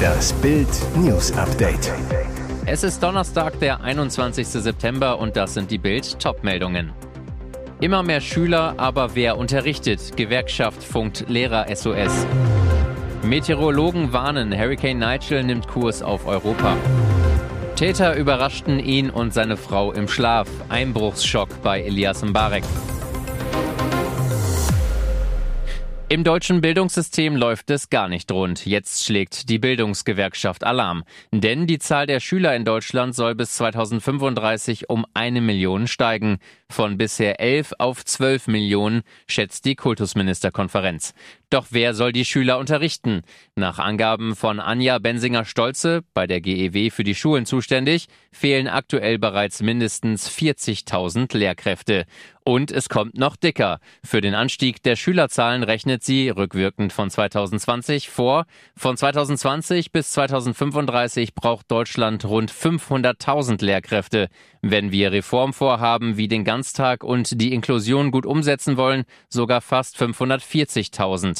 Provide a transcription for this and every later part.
Das Bild News Update. Es ist Donnerstag, der 21. September und das sind die Bild Topmeldungen. Immer mehr Schüler, aber wer unterrichtet? Gewerkschaft funkt Lehrer SOS. Meteorologen warnen, Hurricane Nigel nimmt Kurs auf Europa. Täter überraschten ihn und seine Frau im Schlaf. Einbruchsschock bei Elias Mbarek. Im deutschen Bildungssystem läuft es gar nicht rund. Jetzt schlägt die Bildungsgewerkschaft Alarm. Denn die Zahl der Schüler in Deutschland soll bis 2035 um eine Million steigen. Von bisher elf auf zwölf Millionen, schätzt die Kultusministerkonferenz. Doch wer soll die Schüler unterrichten? Nach Angaben von Anja Bensinger-Stolze, bei der GEW für die Schulen zuständig, fehlen aktuell bereits mindestens 40.000 Lehrkräfte. Und es kommt noch dicker. Für den Anstieg der Schülerzahlen rechnet sie, rückwirkend von 2020, vor. Von 2020 bis 2035 braucht Deutschland rund 500.000 Lehrkräfte. Wenn wir Reformvorhaben wie den Ganztag und die Inklusion gut umsetzen wollen, sogar fast 540.000.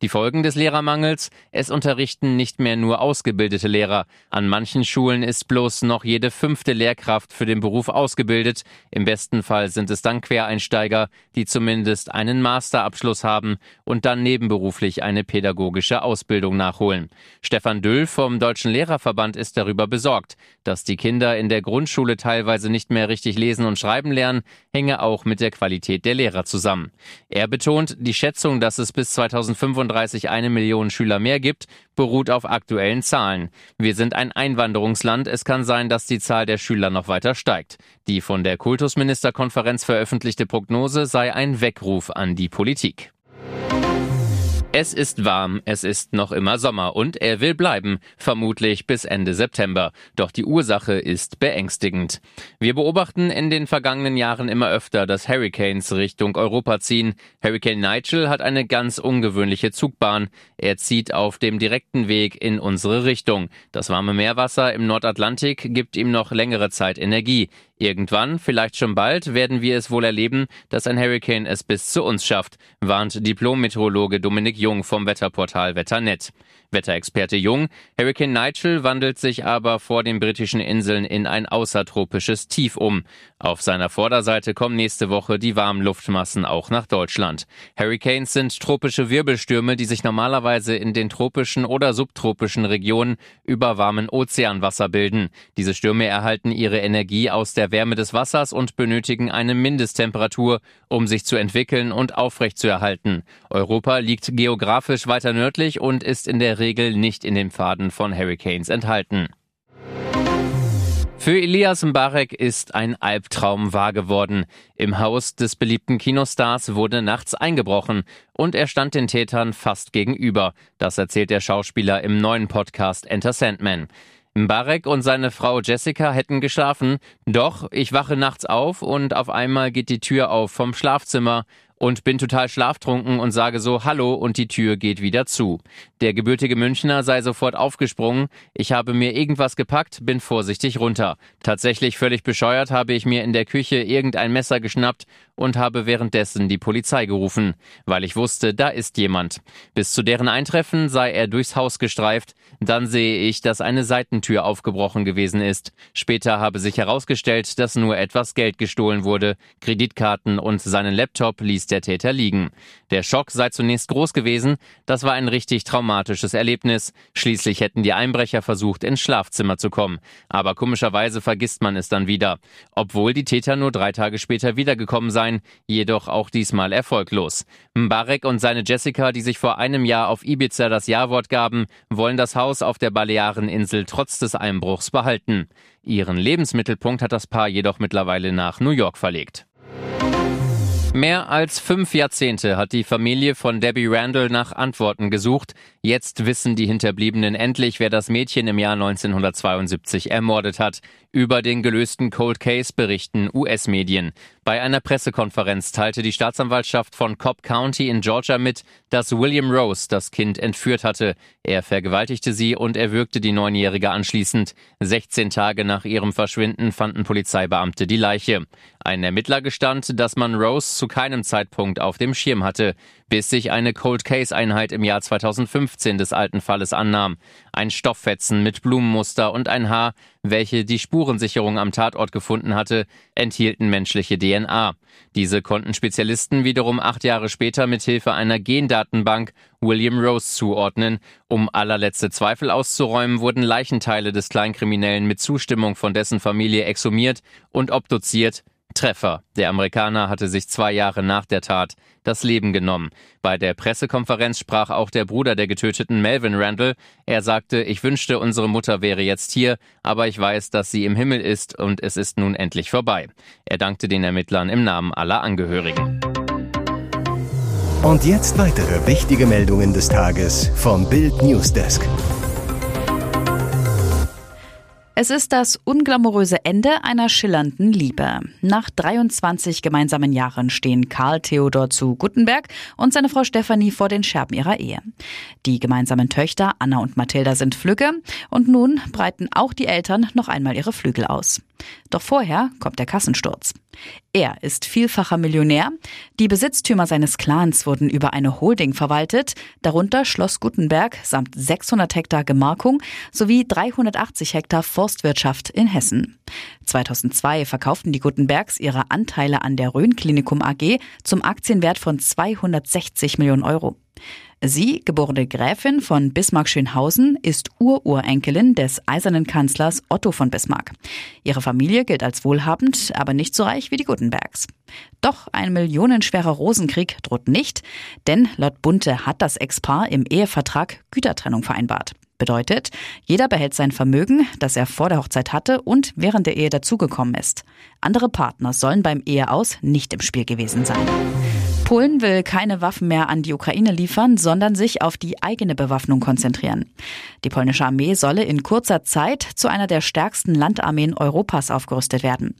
Die Folgen des Lehrermangels? Es unterrichten nicht mehr nur ausgebildete Lehrer. An manchen Schulen ist bloß noch jede fünfte Lehrkraft für den Beruf ausgebildet. Im besten Fall sind es dann Quereinsteiger, die zumindest einen Masterabschluss haben und dann nebenberuflich eine pädagogische Ausbildung nachholen. Stefan Düll vom Deutschen Lehrerverband ist darüber besorgt, dass die Kinder in der Grundschule teilweise nicht mehr richtig lesen und schreiben lernen, hänge auch mit der Qualität der Lehrer zusammen. Er betont, die Schätzung, dass es bis 2035 2035 eine Million Schüler mehr gibt, beruht auf aktuellen Zahlen. Wir sind ein Einwanderungsland. Es kann sein, dass die Zahl der Schüler noch weiter steigt. Die von der Kultusministerkonferenz veröffentlichte Prognose sei ein Weckruf an die Politik. Es ist warm, es ist noch immer Sommer und er will bleiben, vermutlich bis Ende September. Doch die Ursache ist beängstigend. Wir beobachten in den vergangenen Jahren immer öfter, dass Hurricanes Richtung Europa ziehen. Hurricane Nigel hat eine ganz ungewöhnliche Zugbahn. Er zieht auf dem direkten Weg in unsere Richtung. Das warme Meerwasser im Nordatlantik gibt ihm noch längere Zeit Energie. Irgendwann, vielleicht schon bald, werden wir es wohl erleben, dass ein Hurricane es bis zu uns schafft, warnt Diplom-Meteorologe Dominik Jung vom Wetterportal Wetternet. Wetterexperte Jung, Hurricane Nigel wandelt sich aber vor den britischen Inseln in ein außertropisches Tief um. Auf seiner Vorderseite kommen nächste Woche die warmen Luftmassen auch nach Deutschland. Hurricanes sind tropische Wirbelstürme, die sich normalerweise in den tropischen oder subtropischen Regionen über warmen Ozeanwasser bilden. Diese Stürme erhalten ihre Energie aus der Wärme des Wassers und benötigen eine Mindesttemperatur, um sich zu entwickeln und aufrechtzuerhalten. Europa liegt geografisch weiter nördlich und ist in der Regel nicht in den Pfaden von Hurricanes enthalten. Für Elias Mbarek ist ein Albtraum wahr geworden. Im Haus des beliebten Kinostars wurde nachts eingebrochen und er stand den Tätern fast gegenüber. Das erzählt der Schauspieler im neuen Podcast Enter Sandman. Mbarek und seine Frau Jessica hätten geschlafen, doch ich wache nachts auf und auf einmal geht die Tür auf vom Schlafzimmer und bin total schlaftrunken und sage so Hallo und die Tür geht wieder zu. Der gebürtige Münchner sei sofort aufgesprungen. Ich habe mir irgendwas gepackt, bin vorsichtig runter. Tatsächlich völlig bescheuert habe ich mir in der Küche irgendein Messer geschnappt und habe währenddessen die Polizei gerufen, weil ich wusste, da ist jemand. Bis zu deren Eintreffen sei er durchs Haus gestreift. Dann sehe ich, dass eine Seitentür aufgebrochen gewesen ist. Später habe sich herausgestellt, dass nur etwas Geld gestohlen wurde. Kreditkarten und seinen Laptop ließ der Täter liegen. Der Schock sei zunächst groß gewesen, das war ein richtig traumatisches Erlebnis. Schließlich hätten die Einbrecher versucht, ins Schlafzimmer zu kommen. Aber komischerweise vergisst man es dann wieder. Obwohl die Täter nur drei Tage später wiedergekommen seien, jedoch auch diesmal erfolglos. Mbarek und seine Jessica, die sich vor einem Jahr auf Ibiza das Ja-Wort gaben, wollen das Haus auf der Baleareninsel trotz des Einbruchs behalten. Ihren Lebensmittelpunkt hat das Paar jedoch mittlerweile nach New York verlegt. Mehr als fünf Jahrzehnte hat die Familie von Debbie Randall nach Antworten gesucht. Jetzt wissen die Hinterbliebenen endlich, wer das Mädchen im Jahr 1972 ermordet hat. Über den gelösten Cold Case berichten US-Medien. Bei einer Pressekonferenz teilte die Staatsanwaltschaft von Cobb County in Georgia mit, dass William Rose das Kind entführt hatte. Er vergewaltigte sie und erwürgte die Neunjährige anschließend. 16 Tage nach ihrem Verschwinden fanden Polizeibeamte die Leiche. Ein Ermittler gestand, dass man Rose zu keinem Zeitpunkt auf dem Schirm hatte, bis sich eine Cold Case Einheit im Jahr 2015 des alten Falles annahm. Ein Stofffetzen mit Blumenmuster und ein Haar, welche die Spurensicherung am Tatort gefunden hatte, enthielten menschliche DNA. Diese konnten Spezialisten wiederum acht Jahre später mit Hilfe einer Gendatenbank William Rose zuordnen. Um allerletzte Zweifel auszuräumen, wurden Leichenteile des Kleinkriminellen mit Zustimmung von dessen Familie exhumiert und obduziert, Treffer. Der Amerikaner hatte sich zwei Jahre nach der Tat das Leben genommen. Bei der Pressekonferenz sprach auch der Bruder der getöteten Melvin Randall. Er sagte, ich wünschte, unsere Mutter wäre jetzt hier, aber ich weiß, dass sie im Himmel ist und es ist nun endlich vorbei. Er dankte den Ermittlern im Namen aller Angehörigen. Und jetzt weitere wichtige Meldungen des Tages vom Bild Newsdesk. Es ist das unglamouröse Ende einer schillernden Liebe. Nach 23 gemeinsamen Jahren stehen Karl Theodor zu Guttenberg und seine Frau Stefanie vor den Scherben ihrer Ehe. Die gemeinsamen Töchter Anna und Mathilda sind Flügge und nun breiten auch die Eltern noch einmal ihre Flügel aus. Doch vorher kommt der Kassensturz. Er ist vielfacher Millionär. Die Besitztümer seines Clans wurden über eine Holding verwaltet, darunter Schloss Gutenberg samt 600 Hektar Gemarkung sowie 380 Hektar Forstwirtschaft in Hessen. 2002 verkauften die Gutenbergs ihre Anteile an der Rhön Klinikum AG zum Aktienwert von 260 Millionen Euro. Sie, geborene Gräfin von Bismarck-Schönhausen, ist Ururenkelin des eisernen Kanzlers Otto von Bismarck. Ihre Familie gilt als wohlhabend, aber nicht so reich wie die Gutenbergs. Doch ein millionenschwerer Rosenkrieg droht nicht, denn laut Bunte hat das Ex-Paar im Ehevertrag Gütertrennung vereinbart. Bedeutet, jeder behält sein Vermögen, das er vor der Hochzeit hatte und während der Ehe dazugekommen ist. Andere Partner sollen beim Eheaus nicht im Spiel gewesen sein. Polen will keine Waffen mehr an die Ukraine liefern, sondern sich auf die eigene Bewaffnung konzentrieren. Die polnische Armee solle in kurzer Zeit zu einer der stärksten Landarmeen Europas aufgerüstet werden.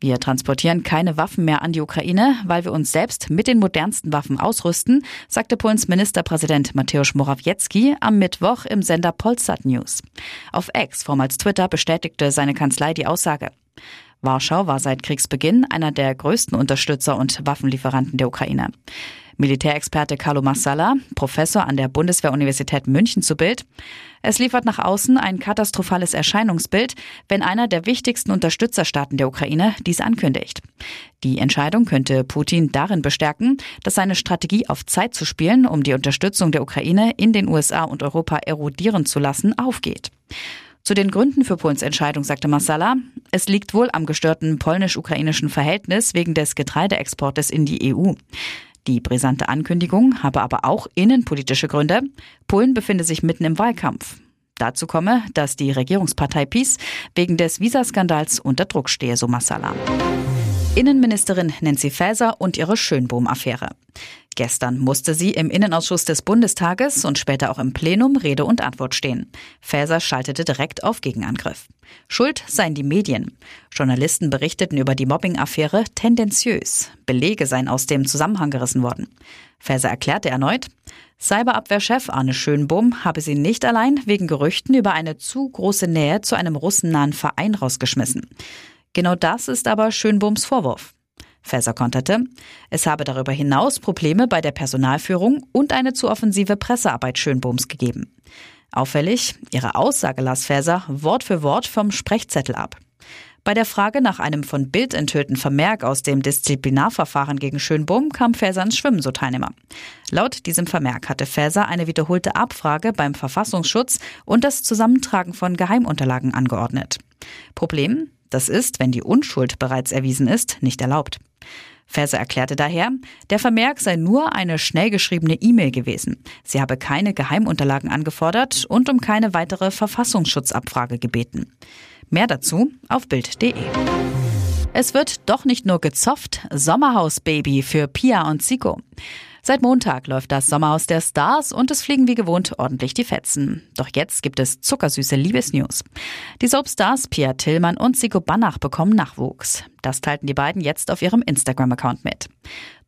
Wir transportieren keine Waffen mehr an die Ukraine, weil wir uns selbst mit den modernsten Waffen ausrüsten, sagte Polens Ministerpräsident Mateusz Morawiecki am Mittwoch im Sender Polsat News. Auf X, vormals Twitter, bestätigte seine Kanzlei die Aussage. Warschau war seit Kriegsbeginn einer der größten Unterstützer und Waffenlieferanten der Ukraine. Militärexperte Carlo Massala, Professor an der Bundeswehruniversität München zu Bild. Es liefert nach außen ein katastrophales Erscheinungsbild, wenn einer der wichtigsten Unterstützerstaaten der Ukraine dies ankündigt. Die Entscheidung könnte Putin darin bestärken, dass seine Strategie auf Zeit zu spielen, um die Unterstützung der Ukraine in den USA und Europa erodieren zu lassen, aufgeht. Zu den Gründen für Polens Entscheidung sagte Massala, es liegt wohl am gestörten polnisch-ukrainischen Verhältnis wegen des Getreideexportes in die EU. Die brisante Ankündigung habe aber auch innenpolitische Gründe. Polen befinde sich mitten im Wahlkampf. Dazu komme, dass die Regierungspartei PiS wegen des Visaskandals unter Druck stehe, so Massala. Innenministerin Nancy Faeser und ihre Schönbohm-Affäre. Gestern musste sie im Innenausschuss des Bundestages und später auch im Plenum Rede und Antwort stehen. Faeser schaltete direkt auf Gegenangriff. Schuld seien die Medien. Journalisten berichteten über die Mobbing-Affäre tendenziös. Belege seien aus dem Zusammenhang gerissen worden. Faeser erklärte erneut, Cyberabwehrchef Arne Schönbohm habe sie nicht allein wegen Gerüchten über eine zu große Nähe zu einem russennahen Verein rausgeschmissen. Genau das ist aber Schönbohms Vorwurf. Faeser konterte, es habe darüber hinaus Probleme bei der Personalführung und eine zu offensive Pressearbeit Schönbohms gegeben. Auffällig, ihre Aussage las Faeser Wort für Wort vom Sprechzettel ab. Bei der Frage nach einem von Bild enthüllten Vermerk aus dem Disziplinarverfahren gegen Schönbohm kam Faeser ins Schwimmen, so Teilnehmer. Laut diesem Vermerk hatte Faeser eine wiederholte Abfrage beim Verfassungsschutz und das Zusammentragen von Geheimunterlagen angeordnet. Problem? Das ist, wenn die Unschuld bereits erwiesen ist, nicht erlaubt. Faeser erklärte daher, der Vermerk sei nur eine schnell geschriebene E-Mail gewesen. Sie habe keine Geheimunterlagen angefordert und um keine weitere Verfassungsschutzabfrage gebeten. Mehr dazu auf Bild.de. Es wird doch nicht nur gezofft, Sommerhausbaby für Pia und Zico. Seit Montag läuft das Sommerhaus der Stars und es fliegen wie gewohnt ordentlich die Fetzen. Doch jetzt gibt es zuckersüße Liebesnews. Die Soapstars Pia Tillmann und Sigo Banach bekommen Nachwuchs. Das teilten die beiden jetzt auf ihrem Instagram-Account mit.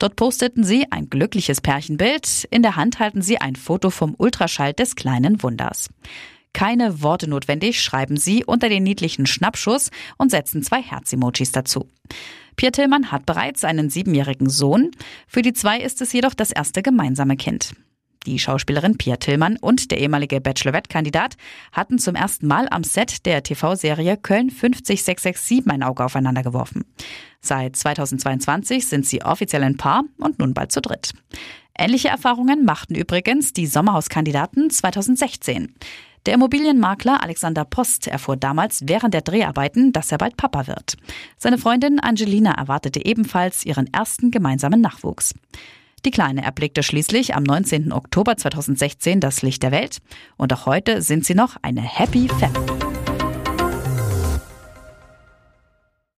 Dort posteten sie ein glückliches Pärchenbild. In der Hand halten sie ein Foto vom Ultraschall des kleinen Wunders. Keine Worte notwendig, schreiben sie unter den niedlichen Schnappschuss und setzen zwei Herz-Emojis dazu. Pierre Tillmann hat bereits einen siebenjährigen Sohn. Für die zwei ist es jedoch das erste gemeinsame Kind. Die Schauspielerin Pia Tillmann und der ehemalige Bachelorette-Kandidat hatten zum ersten Mal am Set der TV-Serie Köln 50667 ein Auge aufeinander geworfen. Seit 2022 sind sie offiziell ein Paar und nun bald zu dritt. Ähnliche Erfahrungen machten übrigens die Sommerhauskandidaten 2016. Der Immobilienmakler Alexander Post erfuhr damals während der Dreharbeiten, dass er bald Papa wird. Seine Freundin Angelina erwartete ebenfalls ihren ersten gemeinsamen Nachwuchs. Die Kleine erblickte schließlich am 19. Oktober 2016 das Licht der Welt und auch heute sind sie noch eine Happy Family.